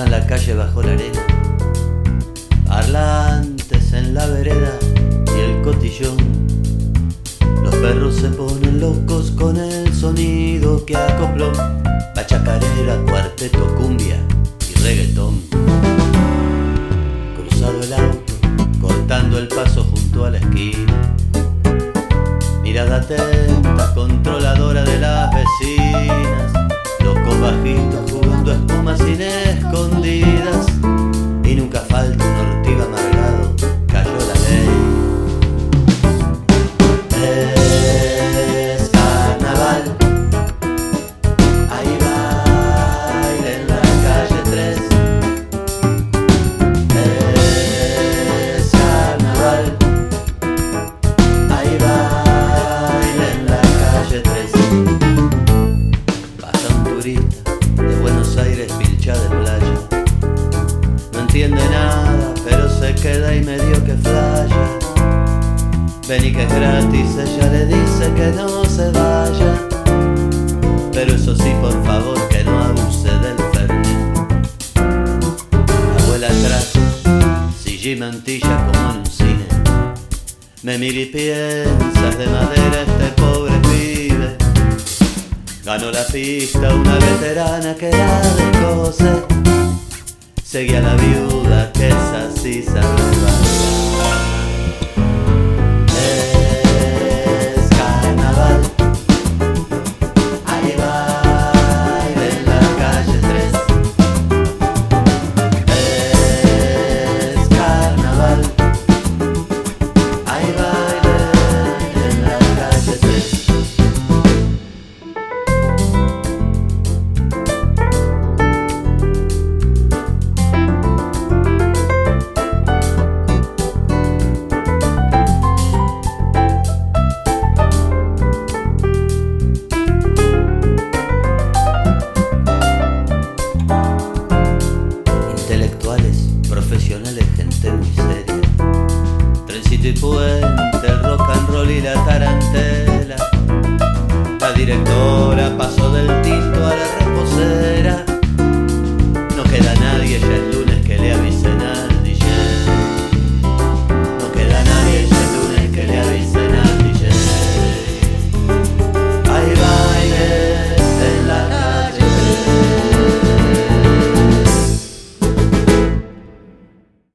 cruzan la calle bajo la arena. Parlantes en la vereda y el cotillón. Los perros se ponen locos con el sonido que acopló. La chacarera, cuarteto, cumbia y reggaetón. Cruzado el auto, cortando el paso junto a la esquina. Mirada atenta, controladora queda y medio que flasha. Vení que es gratis, ella le dice que no se vaya. Pero eso sí, por favor, que no abuse del fernet. Abuela atrás, silla y mantilla como en un cine. Me mira y piensas de madera este pobre pibe. Ganó la pista una veterana que era de cose. Seguía la viuda que es así, sabe gente muy seria. Trencito y puente, rock and roll y la tarantela.